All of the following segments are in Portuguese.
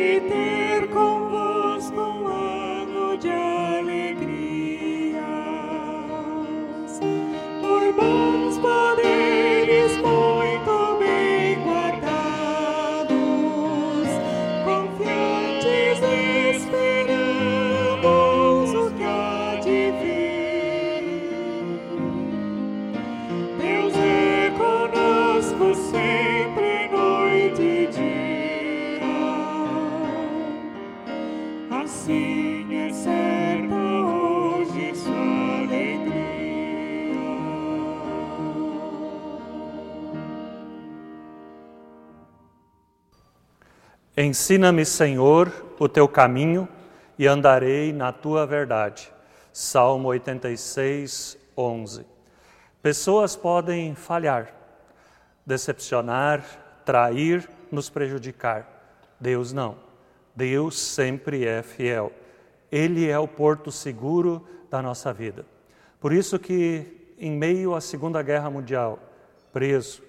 iterco Ensina-me, Senhor, o teu caminho e andarei na tua verdade. Salmo 86, 11. Pessoas podem falhar, decepcionar, trair, nos prejudicar. Deus não. Deus sempre é fiel. Ele é o porto seguro da nossa vida. Por isso que, em meio à Segunda Guerra Mundial, preso,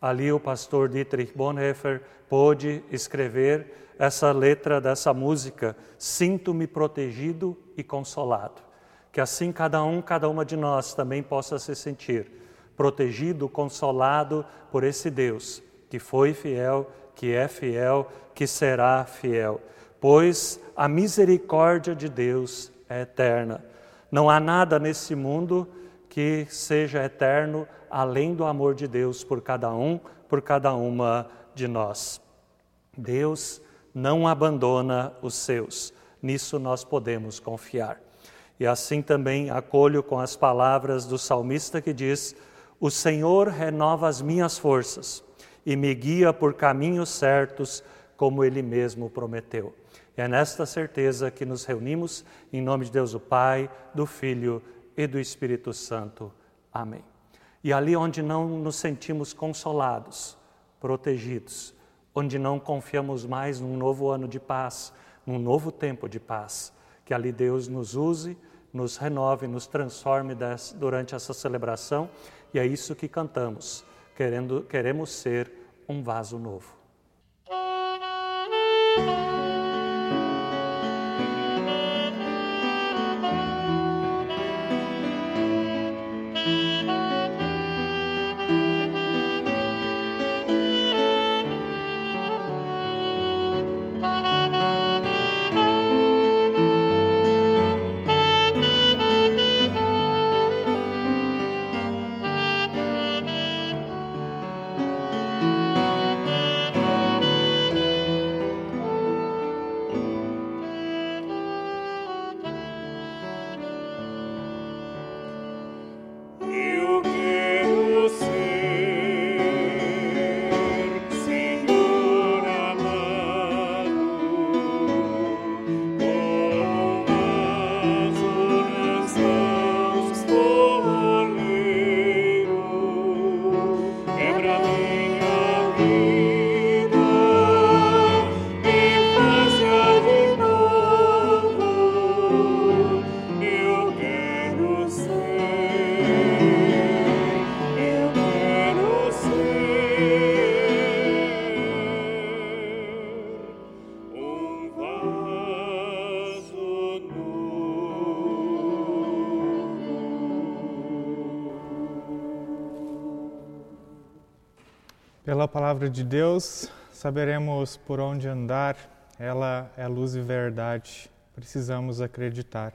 ali o pastor Dietrich Bonhoeffer pôde escrever essa letra dessa música, Sinto-me protegido e consolado. Que assim cada um, cada uma de nós também possa se sentir protegido, consolado por esse Deus que foi fiel, que é fiel, que será fiel. Pois a misericórdia de Deus é eterna. Não há nada nesse mundo que seja eterno além do amor de Deus por cada um, por cada uma de nós. Deus não abandona os seus, nisso nós podemos confiar. E assim também acolho com as palavras do salmista que diz: O Senhor renova as minhas forças e me guia por caminhos certos, como Ele mesmo prometeu. E é nesta certeza que nos reunimos em nome de Deus o Pai, do Filho e do Espírito Santo. Amém. E ali onde não nos sentimos consolados, protegidos, onde não confiamos mais num novo ano de paz, num novo tempo de paz, que ali Deus nos use, nos renove, nos transforme durante essa celebração, e é isso que cantamos, querendo, queremos ser um vaso novo. Pela palavra de Deus, saberemos por onde andar, ela é luz e verdade, precisamos acreditar.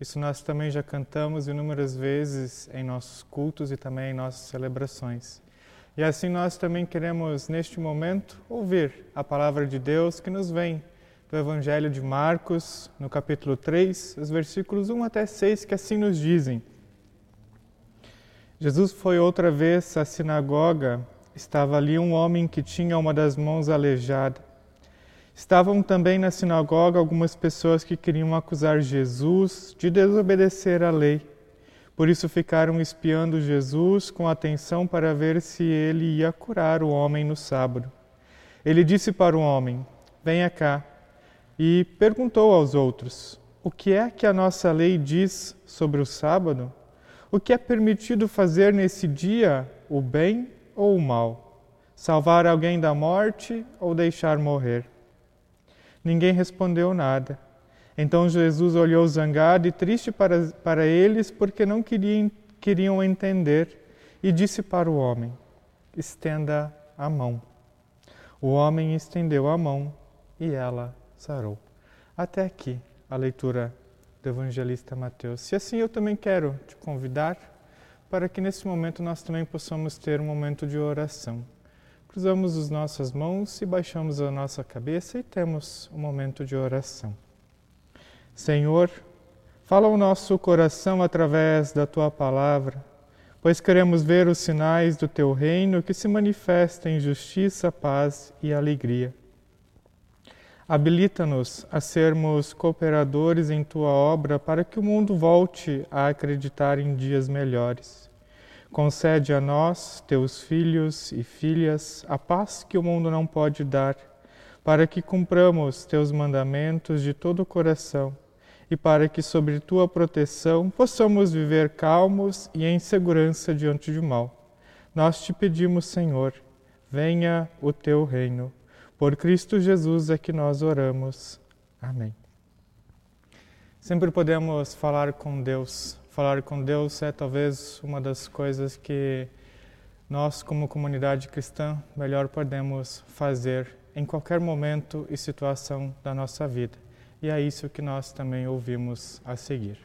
Isso nós também já cantamos inúmeras vezes em nossos cultos e também em nossas celebrações. E assim nós também queremos, neste momento, ouvir a palavra de Deus que nos vem do Evangelho de Marcos, no capítulo 3, os versículos 1 até 6, que assim nos dizem. Jesus foi outra vez à sinagoga. Estava ali um homem que tinha uma das mãos aleijada. Estavam também na sinagoga algumas pessoas que queriam acusar Jesus de desobedecer à lei. Por isso ficaram espiando Jesus com atenção para ver se ele ia curar o homem no sábado. Ele disse para o homem: Venha cá. E perguntou aos outros: O que é que a nossa lei diz sobre o sábado? O que é permitido fazer nesse dia, o bem ou o mal? Salvar alguém da morte ou deixar morrer? Ninguém respondeu nada. Então Jesus olhou zangado e triste para, para eles, porque não queriam, queriam entender, e disse para o homem: Estenda a mão. O homem estendeu a mão e ela sarou. Até aqui a leitura do evangelista Mateus. Se assim eu também quero te convidar para que nesse momento nós também possamos ter um momento de oração cruzamos as nossas mãos e baixamos a nossa cabeça e temos um momento de oração. Senhor, fala o nosso coração através da tua palavra, pois queremos ver os sinais do teu reino que se manifestam em justiça, paz e alegria. Habilita-nos a sermos cooperadores em tua obra para que o mundo volte a acreditar em dias melhores. Concede a nós, teus filhos e filhas, a paz que o mundo não pode dar, para que cumpramos teus mandamentos de todo o coração e para que, sobre tua proteção, possamos viver calmos e em segurança diante do mal. Nós te pedimos, Senhor, venha o teu reino. Por Cristo Jesus é que nós oramos. Amém. Sempre podemos falar com Deus falar com Deus é talvez uma das coisas que nós, como comunidade cristã, melhor podemos fazer em qualquer momento e situação da nossa vida. E é isso que nós também ouvimos a seguir.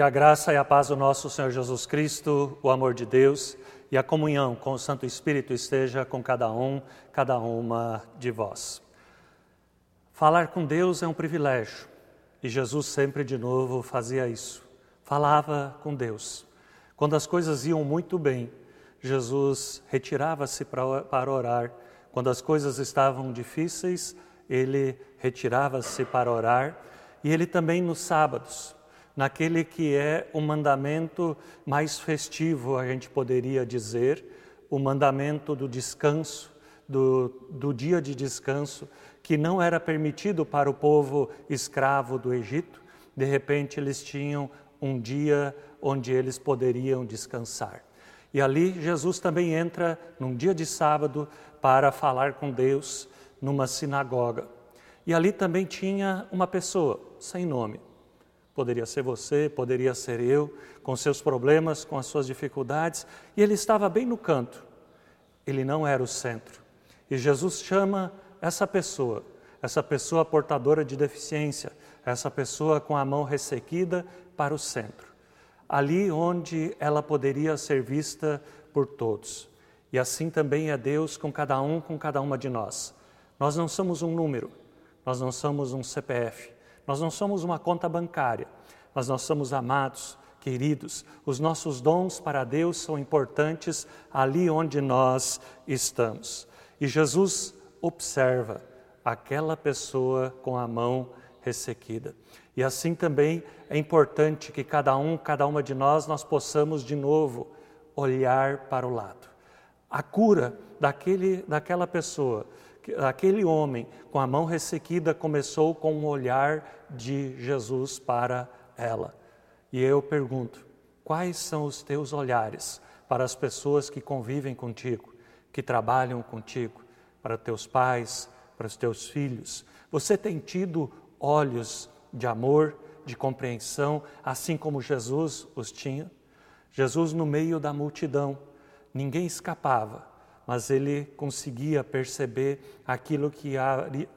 Que a graça e a paz do nosso Senhor Jesus Cristo, o amor de Deus e a comunhão com o Santo Espírito esteja com cada um, cada uma de vós. Falar com Deus é um privilégio e Jesus sempre de novo fazia isso. Falava com Deus. Quando as coisas iam muito bem, Jesus retirava-se para orar. Quando as coisas estavam difíceis, ele retirava-se para orar. E ele também nos sábados, naquele que é o mandamento mais festivo, a gente poderia dizer, o mandamento do descanso, do, do dia de descanso, que não era permitido para o povo escravo do Egito, de repente eles tinham um dia onde eles poderiam descansar. E ali Jesus também entra num dia de sábado para falar com Deus numa sinagoga. E ali também tinha uma pessoa sem nome, Poderia ser você, poderia ser eu, com seus problemas, com as suas dificuldades, e ele estava bem no canto. Ele não era o centro. E Jesus chama essa pessoa, essa pessoa portadora de deficiência, essa pessoa com a mão ressequida, para o centro. Ali onde ela poderia ser vista por todos. E assim também é Deus com cada um, com cada uma de nós. Nós não somos um número, nós não somos um CPF, nós não somos uma conta bancária, mas nós somos amados, queridos. Os nossos dons para Deus são importantes ali onde nós estamos. E Jesus observa aquela pessoa com a mão ressequida. E assim também é importante que cada um, cada uma de nós, nós possamos de novo olhar para o lado. A cura daquele, daquela pessoa aquele homem com a mão ressequida começou com um olhar de Jesus para ela. E eu pergunto: quais são os teus olhares para as pessoas que convivem contigo, que trabalham contigo, para teus pais, para os teus filhos? Você tem tido olhos de amor, de compreensão, assim como Jesus os tinha? Jesus, no meio da multidão, ninguém escapava mas ele conseguia perceber aquilo que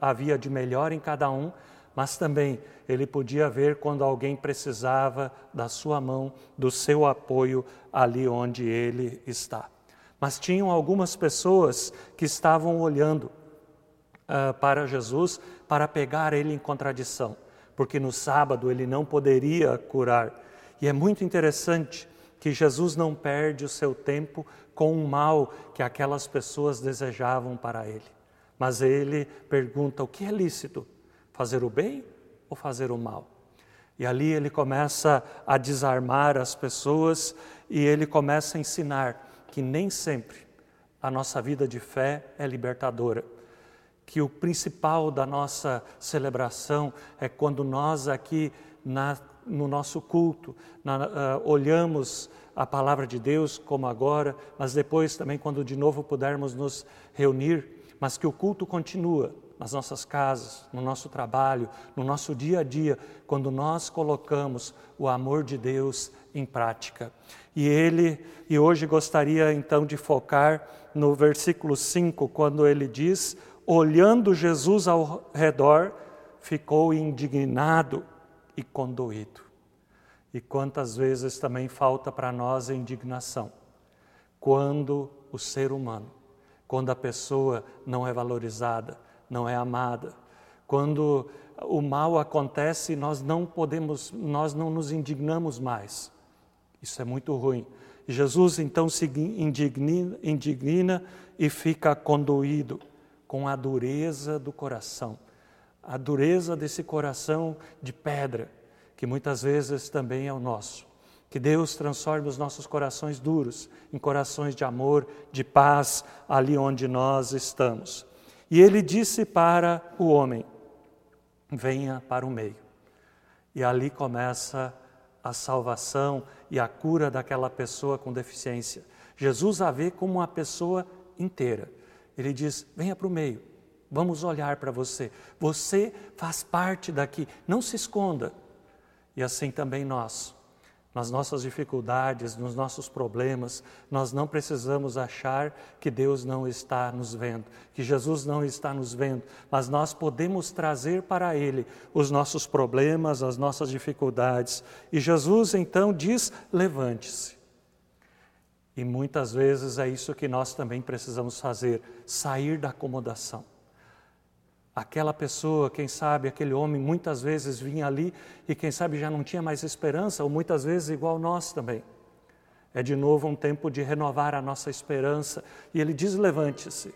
havia de melhor em cada um, mas também ele podia ver quando alguém precisava da sua mão, do seu apoio ali onde ele está. Mas tinham algumas pessoas que estavam olhando uh, para Jesus para pegar ele em contradição, porque no sábado ele não poderia curar. E é muito interessante que Jesus não perde o seu tempo com o mal que aquelas pessoas desejavam para ele. Mas ele pergunta: o que é lícito? Fazer o bem ou fazer o mal? E ali ele começa a desarmar as pessoas e ele começa a ensinar que nem sempre a nossa vida de fé é libertadora. Que o principal da nossa celebração é quando nós aqui na no nosso culto, na, uh, olhamos a palavra de Deus como agora, mas depois também quando de novo pudermos nos reunir, mas que o culto continua nas nossas casas, no nosso trabalho, no nosso dia a dia, quando nós colocamos o amor de Deus em prática. E ele, e hoje gostaria então de focar no versículo 5, quando ele diz: olhando Jesus ao redor, ficou indignado e condoído. E quantas vezes também falta para nós a indignação, quando o ser humano, quando a pessoa não é valorizada, não é amada, quando o mal acontece, nós não podemos, nós não nos indignamos mais. Isso é muito ruim. Jesus então se indigna, indigna e fica condoído com a dureza do coração a dureza desse coração de pedra, que muitas vezes também é o nosso. Que Deus transforme os nossos corações duros em corações de amor, de paz, ali onde nós estamos. E ele disse para o homem: venha para o meio. E ali começa a salvação e a cura daquela pessoa com deficiência. Jesus a vê como uma pessoa inteira. Ele diz: venha para o meio Vamos olhar para você. Você faz parte daqui. Não se esconda. E assim também nós. nas nossas dificuldades, nos nossos problemas, nós não precisamos achar que Deus não está nos vendo, que Jesus não está nos vendo, mas nós podemos trazer para Ele os nossos problemas, as nossas dificuldades. E Jesus então diz: levante-se. E muitas vezes é isso que nós também precisamos fazer: sair da acomodação. Aquela pessoa, quem sabe, aquele homem, muitas vezes vinha ali e quem sabe já não tinha mais esperança, ou muitas vezes igual nós também. É de novo um tempo de renovar a nossa esperança. E ele diz: levante-se.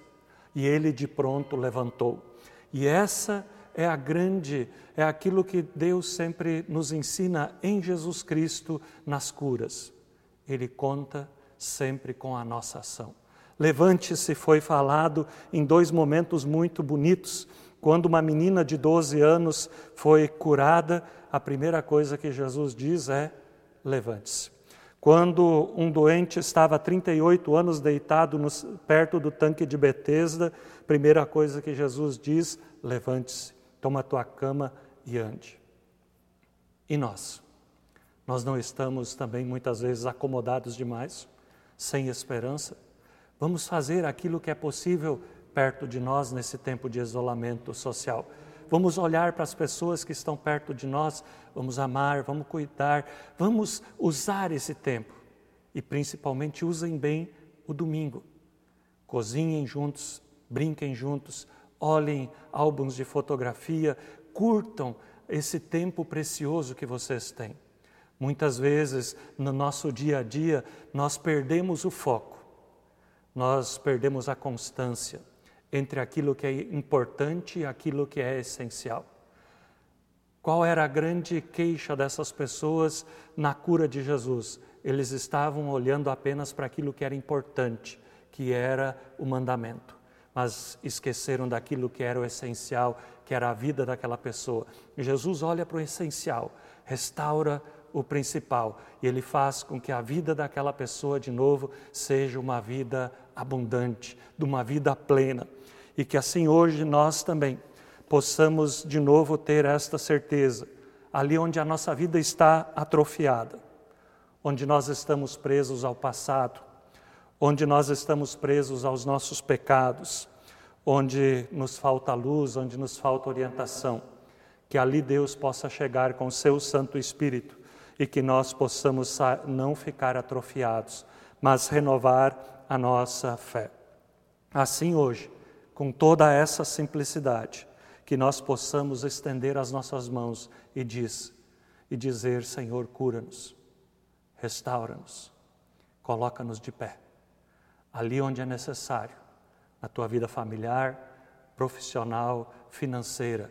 E ele de pronto levantou. E essa é a grande, é aquilo que Deus sempre nos ensina em Jesus Cristo nas curas. Ele conta sempre com a nossa ação. Levante-se foi falado em dois momentos muito bonitos. Quando uma menina de 12 anos foi curada, a primeira coisa que Jesus diz é: levante-se. Quando um doente estava há 38 anos deitado no, perto do tanque de Betesda, primeira coisa que Jesus diz: levante-se, toma a tua cama e ande. E nós? Nós não estamos também muitas vezes acomodados demais, sem esperança? Vamos fazer aquilo que é possível perto de nós nesse tempo de isolamento social. Vamos olhar para as pessoas que estão perto de nós, vamos amar, vamos cuidar, vamos usar esse tempo. E principalmente usem bem o domingo. Cozinhem juntos, brinquem juntos, olhem álbuns de fotografia, curtam esse tempo precioso que vocês têm. Muitas vezes no nosso dia a dia nós perdemos o foco, nós perdemos a constância, entre aquilo que é importante e aquilo que é essencial. Qual era a grande queixa dessas pessoas na cura de Jesus? Eles estavam olhando apenas para aquilo que era importante, que era o mandamento, mas esqueceram daquilo que era o essencial, que era a vida daquela pessoa. Jesus olha para o essencial, restaura o principal e ele faz com que a vida daquela pessoa de novo seja uma vida abundante, de uma vida plena e que assim hoje nós também possamos de novo ter esta certeza, ali onde a nossa vida está atrofiada, onde nós estamos presos ao passado, onde nós estamos presos aos nossos pecados, onde nos falta luz, onde nos falta orientação, que ali Deus possa chegar com o seu Santo Espírito e que nós possamos não ficar atrofiados, mas renovar a nossa fé. Assim hoje, com toda essa simplicidade, que nós possamos estender as nossas mãos e diz e dizer, Senhor, cura-nos, restaura-nos, coloca-nos de pé. Ali onde é necessário, na tua vida familiar, profissional, financeira,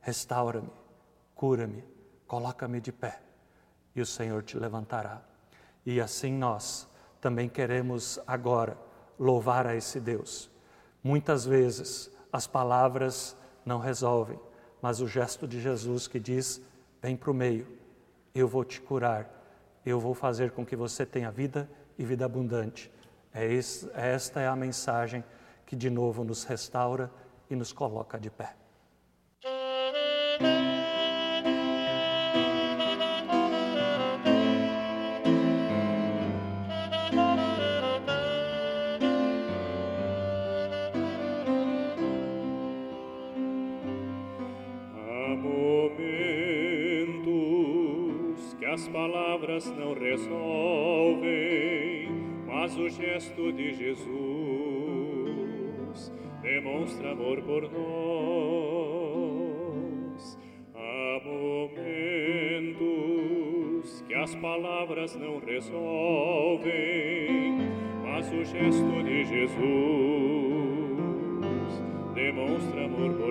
restaura-me, cura-me, coloca-me de pé e o Senhor te levantará. E assim nós também queremos agora louvar a esse Deus Muitas vezes as palavras não resolvem, mas o gesto de Jesus que diz: vem para o meio, eu vou te curar, eu vou fazer com que você tenha vida e vida abundante. É esse, esta é a mensagem que de novo nos restaura e nos coloca de pé. Palavras não resolvem, mas o gesto de Jesus demonstra amor por nós. Há momentos que as palavras não resolvem, mas o gesto de Jesus demonstra amor por nós.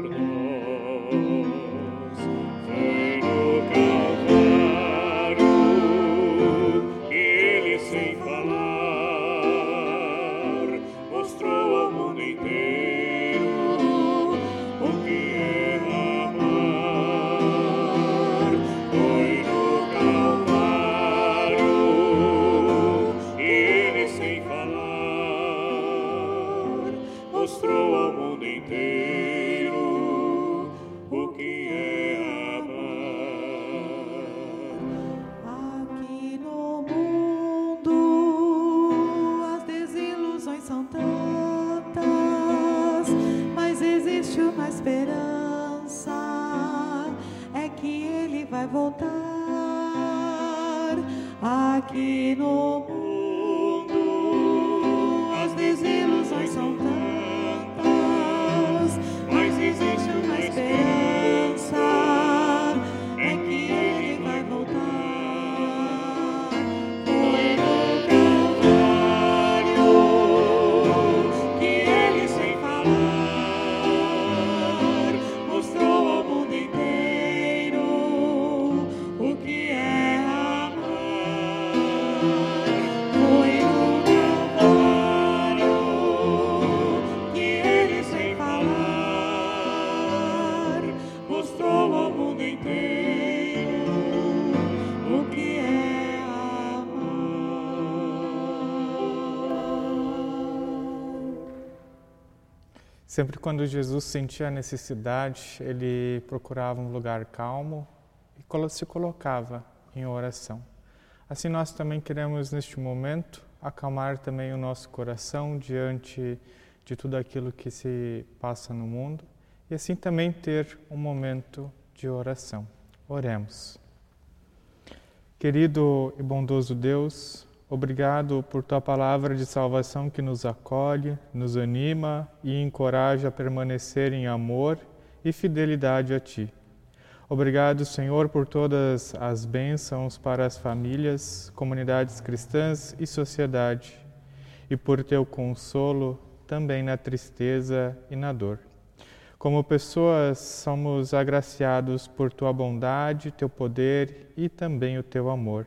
Sempre quando Jesus sentia a necessidade, ele procurava um lugar calmo e se colocava em oração. Assim nós também queremos neste momento acalmar também o nosso coração diante de tudo aquilo que se passa no mundo e assim também ter um momento de oração. Oremos. Querido e bondoso Deus, obrigado por tua palavra de salvação que nos acolhe, nos anima e encoraja a permanecer em amor e fidelidade a ti. Obrigado, Senhor, por todas as bênçãos para as famílias, comunidades cristãs e sociedade, e por teu consolo também na tristeza e na dor. Como pessoas, somos agraciados por tua bondade, teu poder e também o teu amor.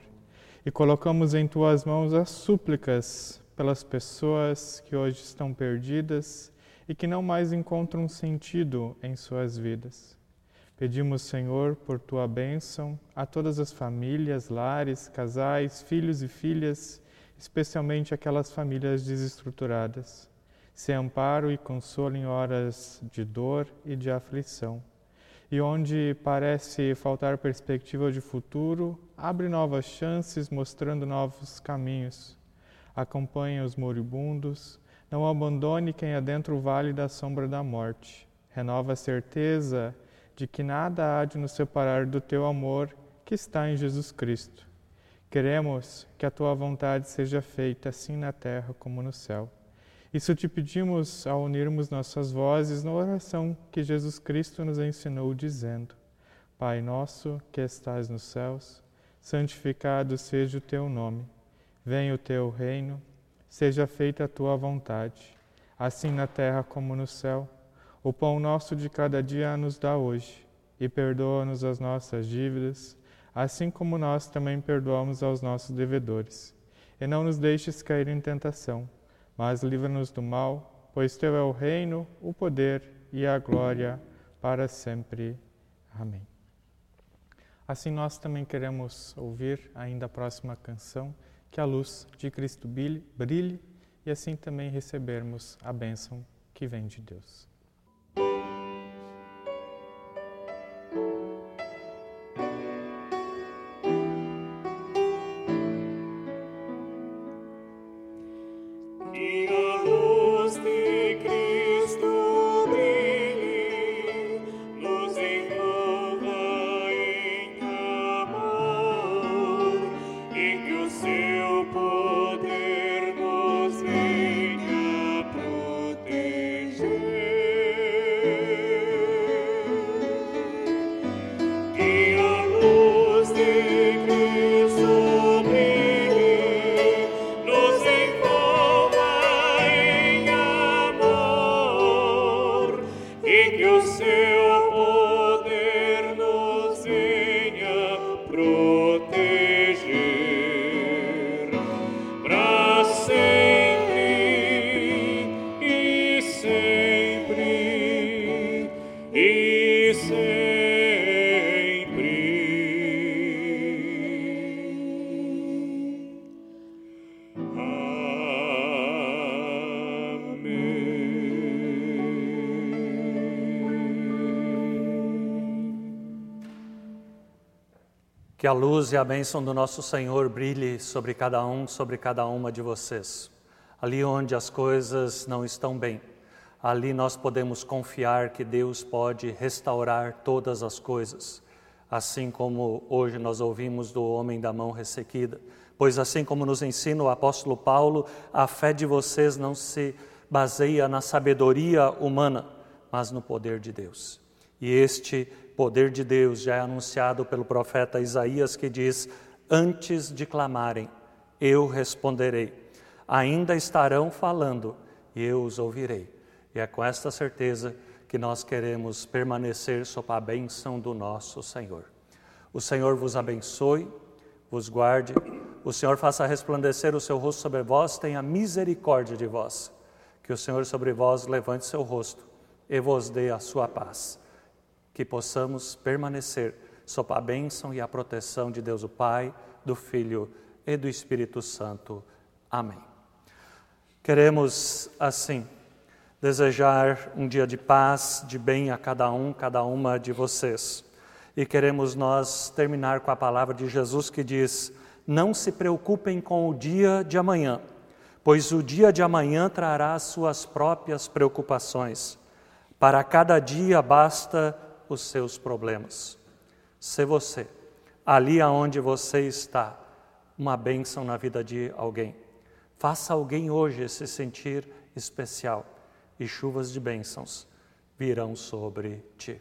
E colocamos em tuas mãos as súplicas pelas pessoas que hoje estão perdidas e que não mais encontram sentido em suas vidas. Pedimos, Senhor, por tua bênção a todas as famílias, lares, casais, filhos e filhas, especialmente aquelas famílias desestruturadas. Se amparo e consolo em horas de dor e de aflição. E onde parece faltar perspectiva de futuro, abre novas chances, mostrando novos caminhos. Acompanhe os moribundos, não abandone quem adentra o vale da sombra da morte. Renova a certeza de que nada há de nos separar do teu amor que está em Jesus Cristo. Queremos que a tua vontade seja feita assim na terra como no céu. Isso te pedimos ao unirmos nossas vozes na oração que Jesus Cristo nos ensinou, dizendo: Pai nosso que estás nos céus, santificado seja o teu nome. Venha o teu reino, seja feita a tua vontade, assim na terra como no céu. O pão nosso de cada dia nos dá hoje, e perdoa-nos as nossas dívidas, assim como nós também perdoamos aos nossos devedores. E não nos deixes cair em tentação, mas livra-nos do mal, pois teu é o reino, o poder e a glória para sempre. Amém. Assim nós também queremos ouvir ainda a próxima canção, que a luz de Cristo brilhe, e assim também recebermos a bênção que vem de Deus. Que a luz e a bênção do nosso Senhor brilhe sobre cada um, sobre cada uma de vocês. Ali onde as coisas não estão bem, Ali nós podemos confiar que Deus pode restaurar todas as coisas, assim como hoje nós ouvimos do homem da mão ressequida. Pois, assim como nos ensina o apóstolo Paulo, a fé de vocês não se baseia na sabedoria humana, mas no poder de Deus. E este poder de Deus já é anunciado pelo profeta Isaías, que diz: Antes de clamarem, eu responderei. Ainda estarão falando, e eu os ouvirei. E é com esta certeza que nós queremos permanecer sob a bênção do nosso Senhor. O Senhor vos abençoe, vos guarde, o Senhor faça resplandecer o seu rosto sobre vós, tenha misericórdia de vós. Que o Senhor sobre vós levante seu rosto e vos dê a sua paz. Que possamos permanecer sob a bênção e a proteção de Deus o Pai, do Filho e do Espírito Santo. Amém. Queremos, assim, desejar um dia de paz, de bem a cada um, cada uma de vocês. E queremos nós terminar com a palavra de Jesus que diz: Não se preocupem com o dia de amanhã, pois o dia de amanhã trará as suas próprias preocupações. Para cada dia basta os seus problemas. Se você, ali aonde você está, uma bênção na vida de alguém. Faça alguém hoje se sentir especial e chuvas de bênçãos virão sobre ti.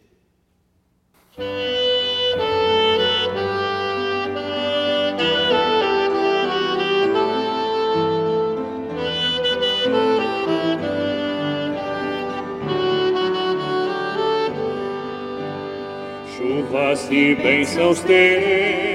Chuvas e bênçãos teremos,